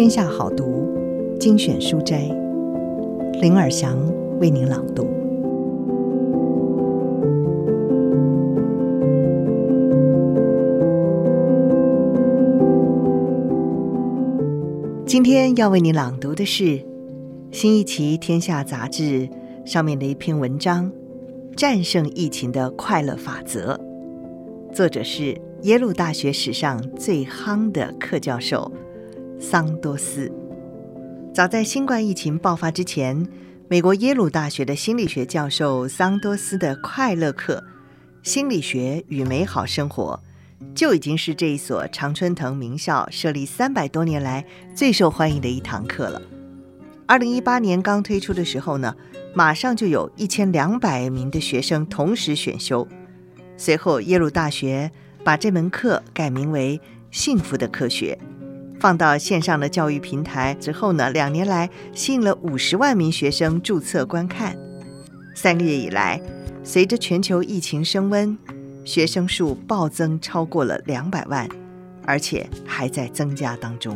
天下好读精选书斋，林尔祥为您朗读。今天要为您朗读的是新一期《天下》杂志上面的一篇文章《战胜疫情的快乐法则》，作者是耶鲁大学史上最夯的客教授。桑多斯，早在新冠疫情爆发之前，美国耶鲁大学的心理学教授桑多斯的快乐课《心理学与美好生活》就已经是这一所常春藤名校设立三百多年来最受欢迎的一堂课了。二零一八年刚推出的时候呢，马上就有一千两百名的学生同时选修。随后，耶鲁大学把这门课改名为《幸福的科学》。放到线上的教育平台之后呢，两年来吸引了五十万名学生注册观看。三个月以来，随着全球疫情升温，学生数暴增超过了两百万，而且还在增加当中。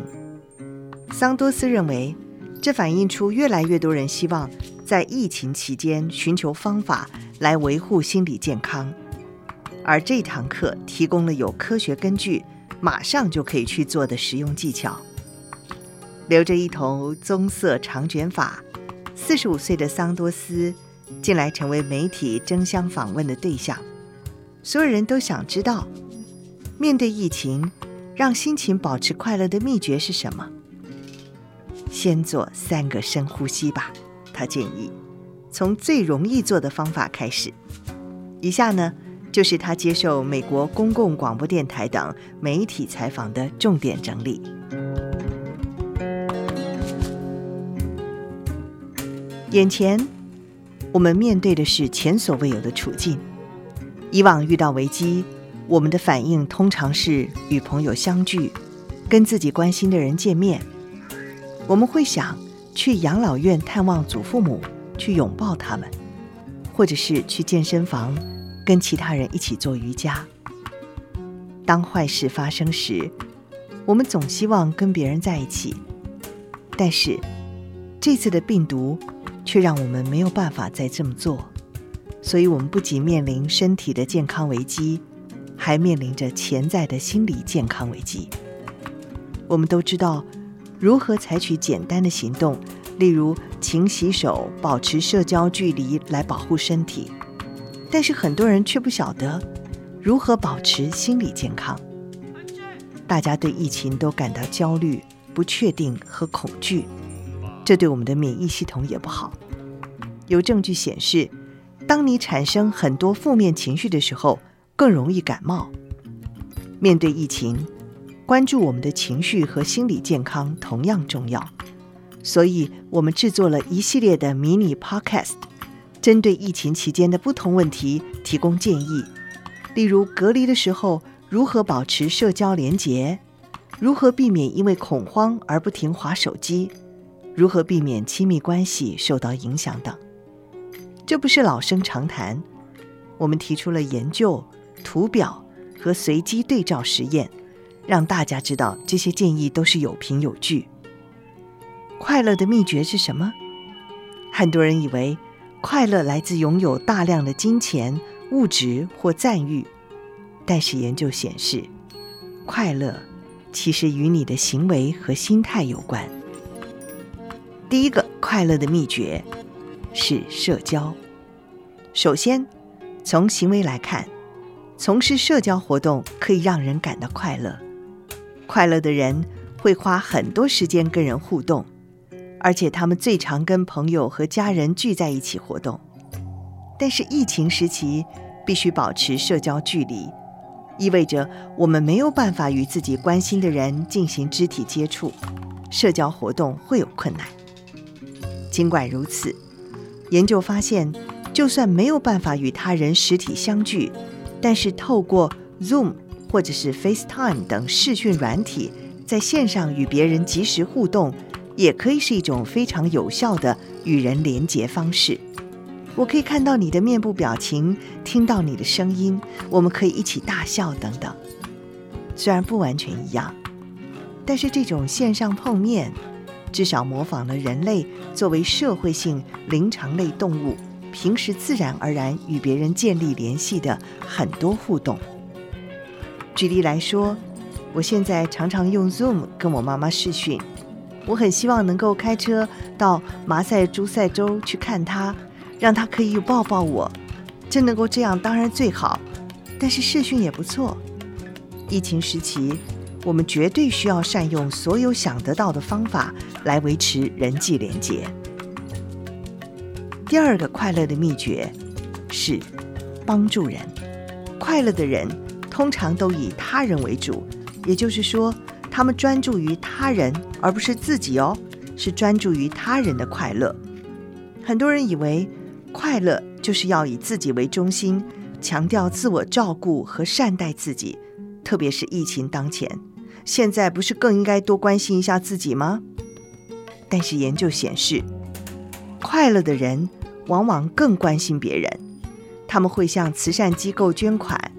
桑多斯认为，这反映出越来越多人希望在疫情期间寻求方法来维护心理健康，而这堂课提供了有科学根据。马上就可以去做的实用技巧。留着一头棕色长卷发，四十五岁的桑多斯近来成为媒体争相访问的对象。所有人都想知道，面对疫情，让心情保持快乐的秘诀是什么？先做三个深呼吸吧，他建议，从最容易做的方法开始。以下呢，就是他接受美国公共广播电台等媒体采访的重点整理。眼前，我们面对的是前所未有的处境。以往遇到危机，我们的反应通常是与朋友相聚，跟自己关心的人见面。我们会想去养老院探望祖父母，去拥抱他们，或者是去健身房。跟其他人一起做瑜伽。当坏事发生时，我们总希望跟别人在一起，但是这次的病毒却让我们没有办法再这么做。所以，我们不仅面临身体的健康危机，还面临着潜在的心理健康危机。我们都知道如何采取简单的行动，例如勤洗手、保持社交距离来保护身体。但是很多人却不晓得如何保持心理健康。大家对疫情都感到焦虑、不确定和恐惧，这对我们的免疫系统也不好。有证据显示，当你产生很多负面情绪的时候，更容易感冒。面对疫情，关注我们的情绪和心理健康同样重要。所以，我们制作了一系列的迷你 Podcast。针对疫情期间的不同问题提供建议，例如隔离的时候如何保持社交连结，如何避免因为恐慌而不停滑手机，如何避免亲密关系受到影响等。这不是老生常谈，我们提出了研究、图表和随机对照实验，让大家知道这些建议都是有凭有据。快乐的秘诀是什么？很多人以为。快乐来自拥有大量的金钱、物质或赞誉，但是研究显示，快乐其实与你的行为和心态有关。第一个快乐的秘诀是社交。首先，从行为来看，从事社交活动可以让人感到快乐。快乐的人会花很多时间跟人互动。而且他们最常跟朋友和家人聚在一起活动，但是疫情时期必须保持社交距离，意味着我们没有办法与自己关心的人进行肢体接触，社交活动会有困难。尽管如此，研究发现，就算没有办法与他人实体相聚，但是透过 Zoom 或者是 FaceTime 等视讯软体，在线上与别人即时互动。也可以是一种非常有效的与人连结方式。我可以看到你的面部表情，听到你的声音，我们可以一起大笑等等。虽然不完全一样，但是这种线上碰面，至少模仿了人类作为社会性灵长类动物，平时自然而然与别人建立联系的很多互动。举例来说，我现在常常用 Zoom 跟我妈妈视讯，我很希望能够开车到马赛诸塞州去看他，让他可以抱抱我。真能够这样，当然最好。但是视讯也不错。疫情时期，我们绝对需要善用所有想得到的方法来维持人际连结。第二个快乐的秘诀是帮助人。快乐的人通常都以他人为主，也就是说，他们专注于他人，而不是自己哦，是专注于他人的快乐。很多人以为快乐就是要以自己为中心，强调自我照顾和善待自己，特别是疫情当前，现在不是更应该多关心一下自己吗？但是研究显示，快乐的人往往更关心别人，他们会向慈善机构捐款，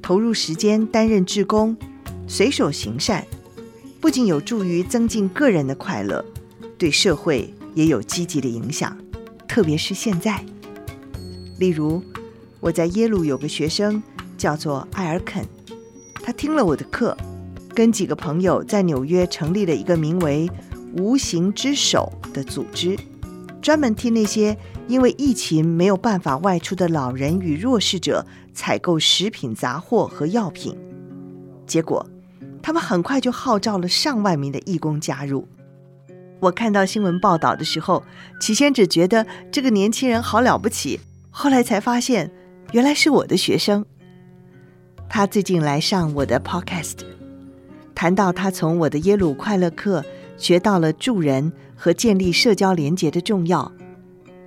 投入时间担任志工，随手行善，不仅有助于增进个人的快乐，对社会也有积极的影响，特别是现在。例如，我在耶鲁有个学生叫做艾尔肯，他听了我的课，跟几个朋友在纽约成立了一个名为“无形之手”的组织，专门替那些因为疫情没有办法外出的老人与弱势者采购食品杂货和药品。结果，他们很快就号召了上万名的义工加入。我看到新闻报道的时候，起先只觉得这个年轻人好了不起。后来才发现，原来是我的学生。他最近来上我的 podcast，谈到他从我的耶鲁快乐课学到了助人和建立社交连结的重要。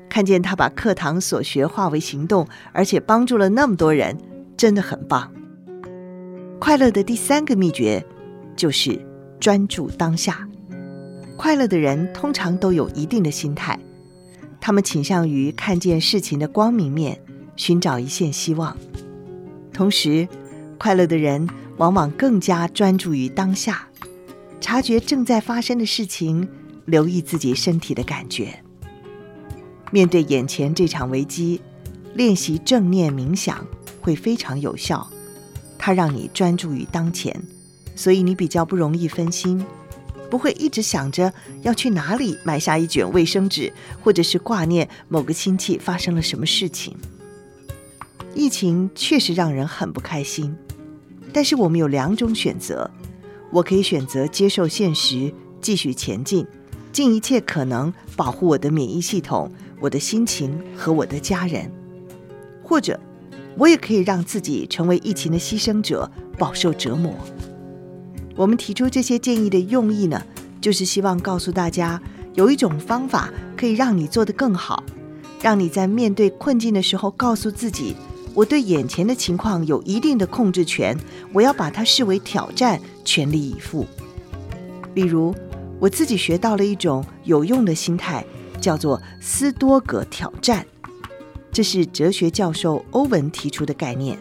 看见他把课堂所学化为行动，而且帮助了那么多人，真的很棒。快乐的第三个秘诀就是专注当下。快乐的人通常都有一定的心态。他们倾向于看见事情的光明面，寻找一线希望。同时，快乐的人往往更加专注于当下，察觉正在发生的事情，留意自己身体的感觉。面对眼前这场危机，练习正念冥想会非常有效。它让你专注于当前，所以你比较不容易分心。不会一直想着要去哪里买下一卷卫生纸，或者是挂念某个亲戚发生了什么事情。疫情确实让人很不开心，但是我们有两种选择：我可以选择接受现实，继续前进，尽一切可能保护我的免疫系统、我的心情和我的家人；或者，我也可以让自己成为疫情的牺牲者，饱受折磨。我们提出这些建议的用意呢，就是希望告诉大家，有一种方法可以让你做得更好，让你在面对困境的时候，告诉自己，我对眼前的情况有一定的控制权，我要把它视为挑战，全力以赴。例如，我自己学到了一种有用的心态，叫做斯多葛挑战，这是哲学教授欧文提出的概念。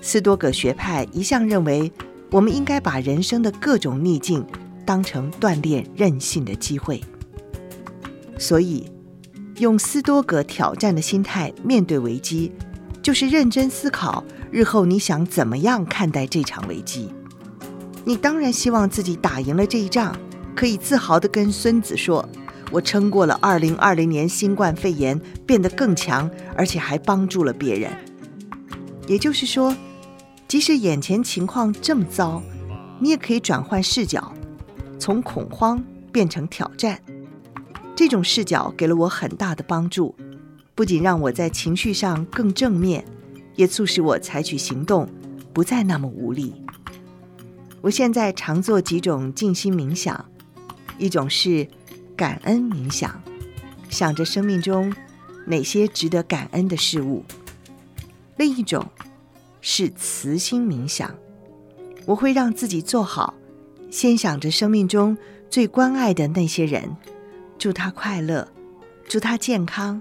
斯多葛学派一向认为，我们应该把人生的各种逆境当成锻炼韧性的机会，所以用斯多葛挑战的心态面对危机，就是认真思考日后你想怎么样看待这场危机。你当然希望自己打赢了这一仗，可以自豪地跟孙子说：“我撑过了二零二零年新冠肺炎，变得更强，而且还帮助了别人。”也就是说。即使眼前情况这么糟，你也可以转换视角，从恐慌变成挑战。这种视角给了我很大的帮助，不仅让我在情绪上更正面，也促使我采取行动，不再那么无力。我现在常做几种静心冥想，一种是感恩冥想，想着生命中哪些值得感恩的事物；另一种。是慈心冥想，我会让自己做好，先想着生命中最关爱的那些人，祝他快乐，祝他健康，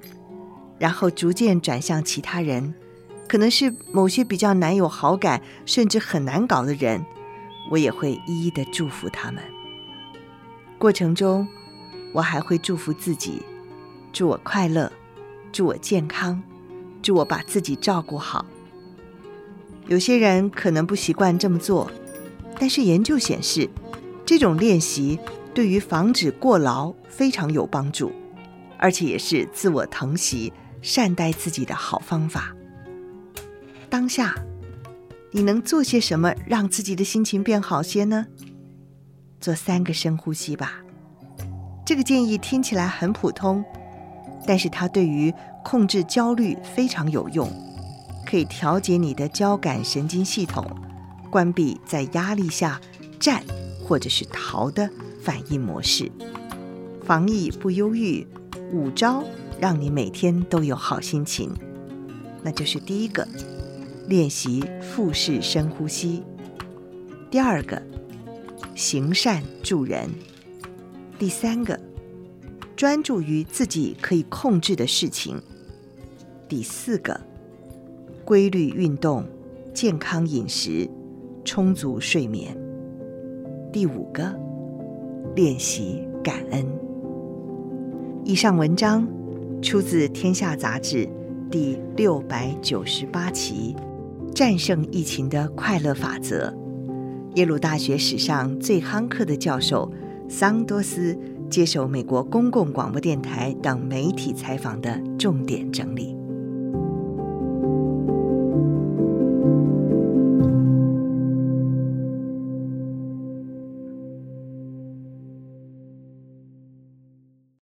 然后逐渐转向其他人，可能是某些比较难有好感，甚至很难搞的人，我也会一一的祝福他们。过程中，我还会祝福自己，祝我快乐，祝我健康，祝我把自己照顾好。有些人可能不习惯这么做，但是研究显示，这种练习对于防止过劳非常有帮助，而且也是自我疼惜、善待自己的好方法。当下，你能做些什么让自己的心情变好些呢？做三个深呼吸吧。这个建议听起来很普通，但是它对于控制焦虑非常有用。可以调节你的交感神经系统，关闭在压力下战或者是逃的反应模式。防疫不忧郁，五招让你每天都有好心情。那就是第一个，练习腹式深呼吸；第二个，行善助人；第三个，专注于自己可以控制的事情；第四个。规律运动、健康饮食、充足睡眠。第五个，练习感恩。以上文章出自《天下杂志》第六百九十八期《战胜疫情的快乐法则》，耶鲁大学史上最夯克的教授桑多斯接受美国公共广播电台等媒体采访的重点整理。